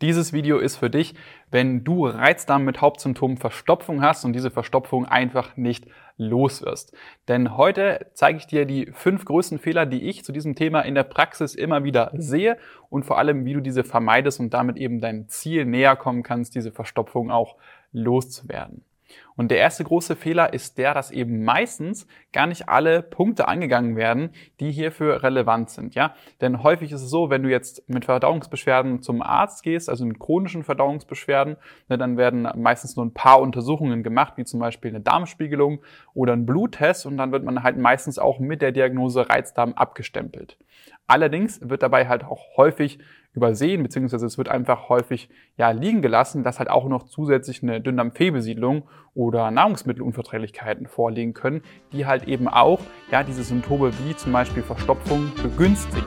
Dieses Video ist für dich, wenn du Reizdarm mit Hauptsymptomen Verstopfung hast und diese Verstopfung einfach nicht los wirst. Denn heute zeige ich dir die fünf größten Fehler, die ich zu diesem Thema in der Praxis immer wieder sehe und vor allem, wie du diese vermeidest und damit eben deinem Ziel näher kommen kannst, diese Verstopfung auch loszuwerden. Und der erste große Fehler ist der, dass eben meistens gar nicht alle Punkte angegangen werden, die hierfür relevant sind, ja? Denn häufig ist es so, wenn du jetzt mit Verdauungsbeschwerden zum Arzt gehst, also mit chronischen Verdauungsbeschwerden, ne, dann werden meistens nur ein paar Untersuchungen gemacht, wie zum Beispiel eine Darmspiegelung oder ein Bluttest und dann wird man halt meistens auch mit der Diagnose Reizdarm abgestempelt. Allerdings wird dabei halt auch häufig übersehen, beziehungsweise es wird einfach häufig ja, liegen gelassen, dass halt auch noch zusätzlich eine Dünndarmfehlbesiedlung oder Nahrungsmittelunverträglichkeiten vorliegen können, die halt eben auch ja, diese Symptome wie zum Beispiel Verstopfung begünstigen.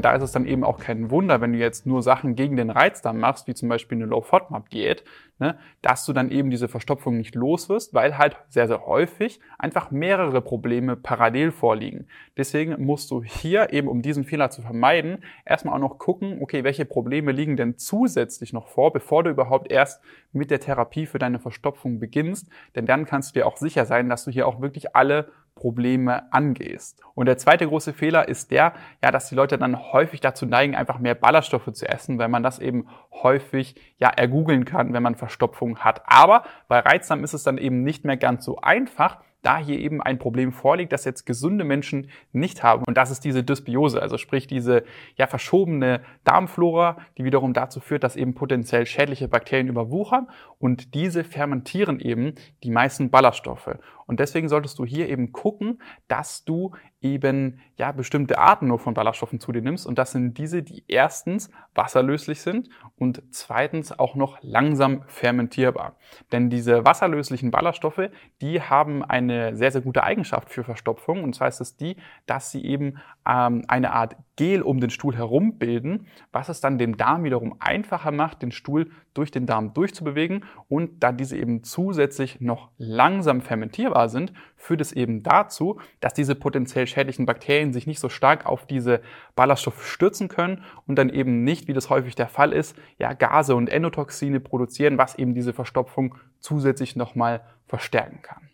Und da ist es dann eben auch kein Wunder, wenn du jetzt nur Sachen gegen den Reizdarm machst, wie zum Beispiel eine Low-FODMAP-Diät, ne, dass du dann eben diese Verstopfung nicht los wirst, weil halt sehr, sehr häufig einfach mehrere Probleme parallel vorliegen. Deswegen musst du hier eben, um diesen Fehler zu vermeiden, erstmal auch noch gucken, okay, welche Probleme liegen denn zusätzlich noch vor, bevor du überhaupt erst mit der Therapie für deine Verstopfung beginnst. Denn dann kannst du dir auch sicher sein, dass du hier auch wirklich alle Probleme angehst. Und der zweite große Fehler ist der, ja, dass die Leute dann häufig dazu neigen, einfach mehr Ballaststoffe zu essen, weil man das eben häufig ja ergoogeln kann, wenn man Verstopfung hat. Aber bei Reizdarm ist es dann eben nicht mehr ganz so einfach, da hier eben ein Problem vorliegt, das jetzt gesunde Menschen nicht haben. Und das ist diese Dysbiose, also sprich diese ja verschobene Darmflora, die wiederum dazu führt, dass eben potenziell schädliche Bakterien überwuchern und diese fermentieren eben die meisten Ballaststoffe. Und deswegen solltest du hier eben gucken, dass du eben ja bestimmte Arten nur von Ballaststoffen zu dir nimmst. Und das sind diese, die erstens wasserlöslich sind und zweitens auch noch langsam fermentierbar. Denn diese wasserlöslichen Ballaststoffe, die haben eine sehr, sehr gute Eigenschaft für Verstopfung. Und zwar ist es die, dass sie eben ähm, eine Art Gel um den Stuhl herum bilden, was es dann dem Darm wiederum einfacher macht, den Stuhl durch den Darm durchzubewegen. Und da diese eben zusätzlich noch langsam fermentierbar sind, führt es eben dazu, dass diese potenziell schädlichen Bakterien sich nicht so stark auf diese Ballaststoffe stürzen können und dann eben nicht, wie das häufig der Fall ist, ja, Gase und Endotoxine produzieren, was eben diese Verstopfung zusätzlich nochmal verstärken kann.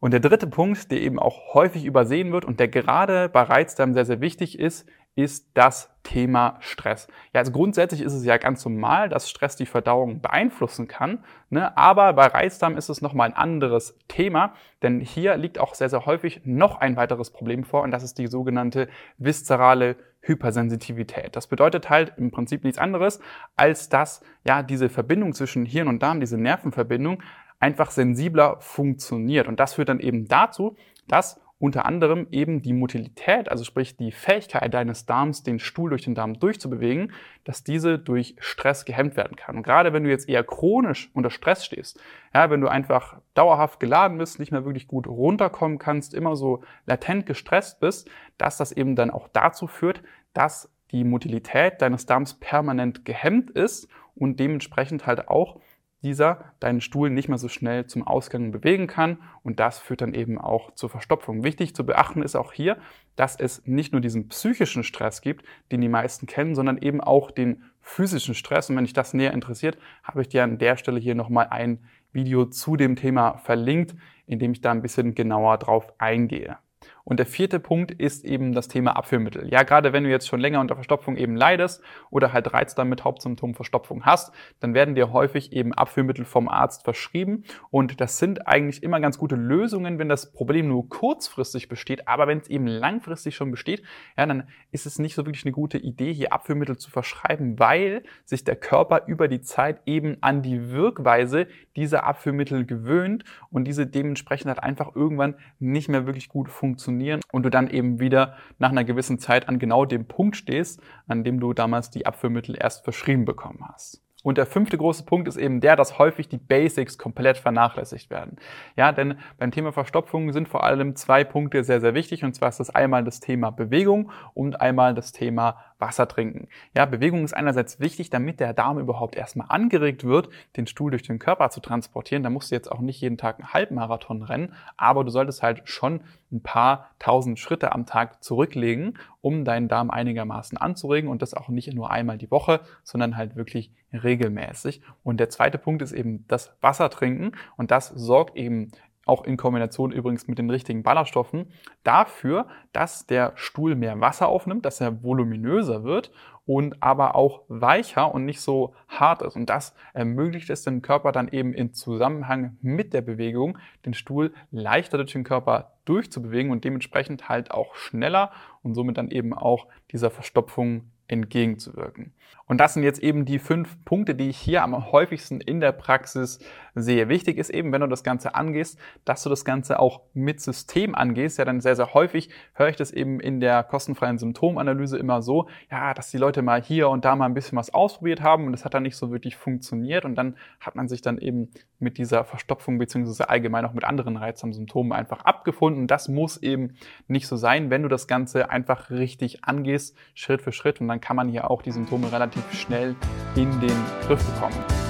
Und der dritte Punkt, der eben auch häufig übersehen wird und der gerade bei Reizdarm sehr, sehr wichtig ist, ist das Thema Stress. Ja, also grundsätzlich ist es ja ganz normal, dass Stress die Verdauung beeinflussen kann, ne? aber bei Reizdarm ist es nochmal ein anderes Thema, denn hier liegt auch sehr, sehr häufig noch ein weiteres Problem vor und das ist die sogenannte viszerale Hypersensitivität. Das bedeutet halt im Prinzip nichts anderes, als dass ja diese Verbindung zwischen Hirn und Darm, diese Nervenverbindung, einfach sensibler funktioniert. Und das führt dann eben dazu, dass unter anderem eben die Motilität, also sprich die Fähigkeit deines Darms, den Stuhl durch den Darm durchzubewegen, dass diese durch Stress gehemmt werden kann. Und gerade wenn du jetzt eher chronisch unter Stress stehst, ja, wenn du einfach dauerhaft geladen bist, nicht mehr wirklich gut runterkommen kannst, immer so latent gestresst bist, dass das eben dann auch dazu führt, dass die Motilität deines Darms permanent gehemmt ist und dementsprechend halt auch dieser deinen Stuhl nicht mehr so schnell zum Ausgang bewegen kann und das führt dann eben auch zur Verstopfung. Wichtig zu beachten ist auch hier, dass es nicht nur diesen psychischen Stress gibt, den die meisten kennen, sondern eben auch den physischen Stress. Und wenn dich das näher interessiert, habe ich dir an der Stelle hier nochmal ein Video zu dem Thema verlinkt, in dem ich da ein bisschen genauer drauf eingehe. Und der vierte Punkt ist eben das Thema Abführmittel. Ja, gerade wenn du jetzt schon länger unter Verstopfung eben leidest oder halt Reizdarm mit Hauptsymptom Verstopfung hast, dann werden dir häufig eben Abführmittel vom Arzt verschrieben. Und das sind eigentlich immer ganz gute Lösungen, wenn das Problem nur kurzfristig besteht. Aber wenn es eben langfristig schon besteht, ja, dann ist es nicht so wirklich eine gute Idee, hier Abführmittel zu verschreiben, weil sich der Körper über die Zeit eben an die Wirkweise dieser Abführmittel gewöhnt und diese dementsprechend halt einfach irgendwann nicht mehr wirklich gut funktionieren funktionieren und du dann eben wieder nach einer gewissen Zeit an genau dem Punkt stehst, an dem du damals die Abführmittel erst verschrieben bekommen hast. Und der fünfte große Punkt ist eben der, dass häufig die Basics komplett vernachlässigt werden. Ja, denn beim Thema Verstopfung sind vor allem zwei Punkte sehr, sehr wichtig. Und zwar ist das einmal das Thema Bewegung und einmal das Thema Wasser trinken. Ja, Bewegung ist einerseits wichtig, damit der Darm überhaupt erstmal angeregt wird, den Stuhl durch den Körper zu transportieren. Da musst du jetzt auch nicht jeden Tag einen Halbmarathon rennen, aber du solltest halt schon ein paar tausend Schritte am Tag zurücklegen, um deinen Darm einigermaßen anzuregen und das auch nicht nur einmal die Woche, sondern halt wirklich regelmäßig. Und der zweite Punkt ist eben das Wasser trinken und das sorgt eben auch in Kombination übrigens mit den richtigen Ballaststoffen, dafür, dass der Stuhl mehr Wasser aufnimmt, dass er voluminöser wird und aber auch weicher und nicht so hart ist. Und das ermöglicht es dem Körper dann eben in Zusammenhang mit der Bewegung, den Stuhl leichter durch den Körper durchzubewegen und dementsprechend halt auch schneller und somit dann eben auch dieser Verstopfung entgegenzuwirken. Und das sind jetzt eben die fünf Punkte, die ich hier am häufigsten in der Praxis sehe. Wichtig ist eben, wenn du das Ganze angehst, dass du das Ganze auch mit System angehst. Ja, dann sehr, sehr häufig höre ich das eben in der kostenfreien Symptomanalyse immer so, ja, dass die Leute mal hier und da mal ein bisschen was ausprobiert haben und das hat dann nicht so wirklich funktioniert und dann hat man sich dann eben mit dieser Verstopfung beziehungsweise allgemein auch mit anderen reizsamen Symptomen einfach abgefunden. Das muss eben nicht so sein, wenn du das Ganze einfach richtig angehst, Schritt für Schritt und dann kann man hier auch die Symptome relativ schnell in den Griff bekommen.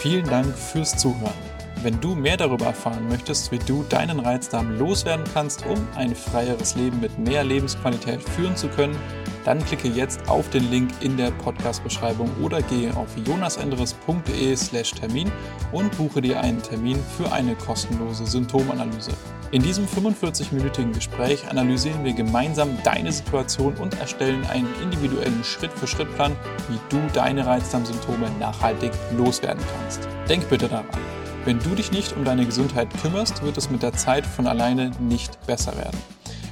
Vielen Dank fürs Zuhören. Wenn du mehr darüber erfahren möchtest, wie du deinen Reizdarm loswerden kannst, um ein freieres Leben mit mehr Lebensqualität führen zu können, dann klicke jetzt auf den Link in der Podcast-Beschreibung oder gehe auf jonasendres.de/slash Termin und buche dir einen Termin für eine kostenlose Symptomanalyse. In diesem 45-minütigen Gespräch analysieren wir gemeinsam deine Situation und erstellen einen individuellen Schritt-für-Schritt-Plan, wie du deine Reizdarmsymptome nachhaltig loswerden kannst. Denk bitte daran. Wenn du dich nicht um deine Gesundheit kümmerst, wird es mit der Zeit von alleine nicht besser werden.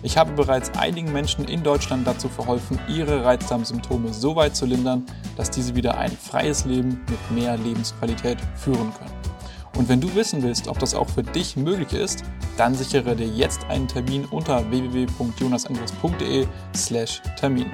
Ich habe bereits einigen Menschen in Deutschland dazu verholfen, ihre Reizdarmsymptome so weit zu lindern, dass diese wieder ein freies Leben mit mehr Lebensqualität führen können. Und wenn du wissen willst, ob das auch für dich möglich ist, dann sichere dir jetzt einen Termin unter www.jonasandres.de/termin.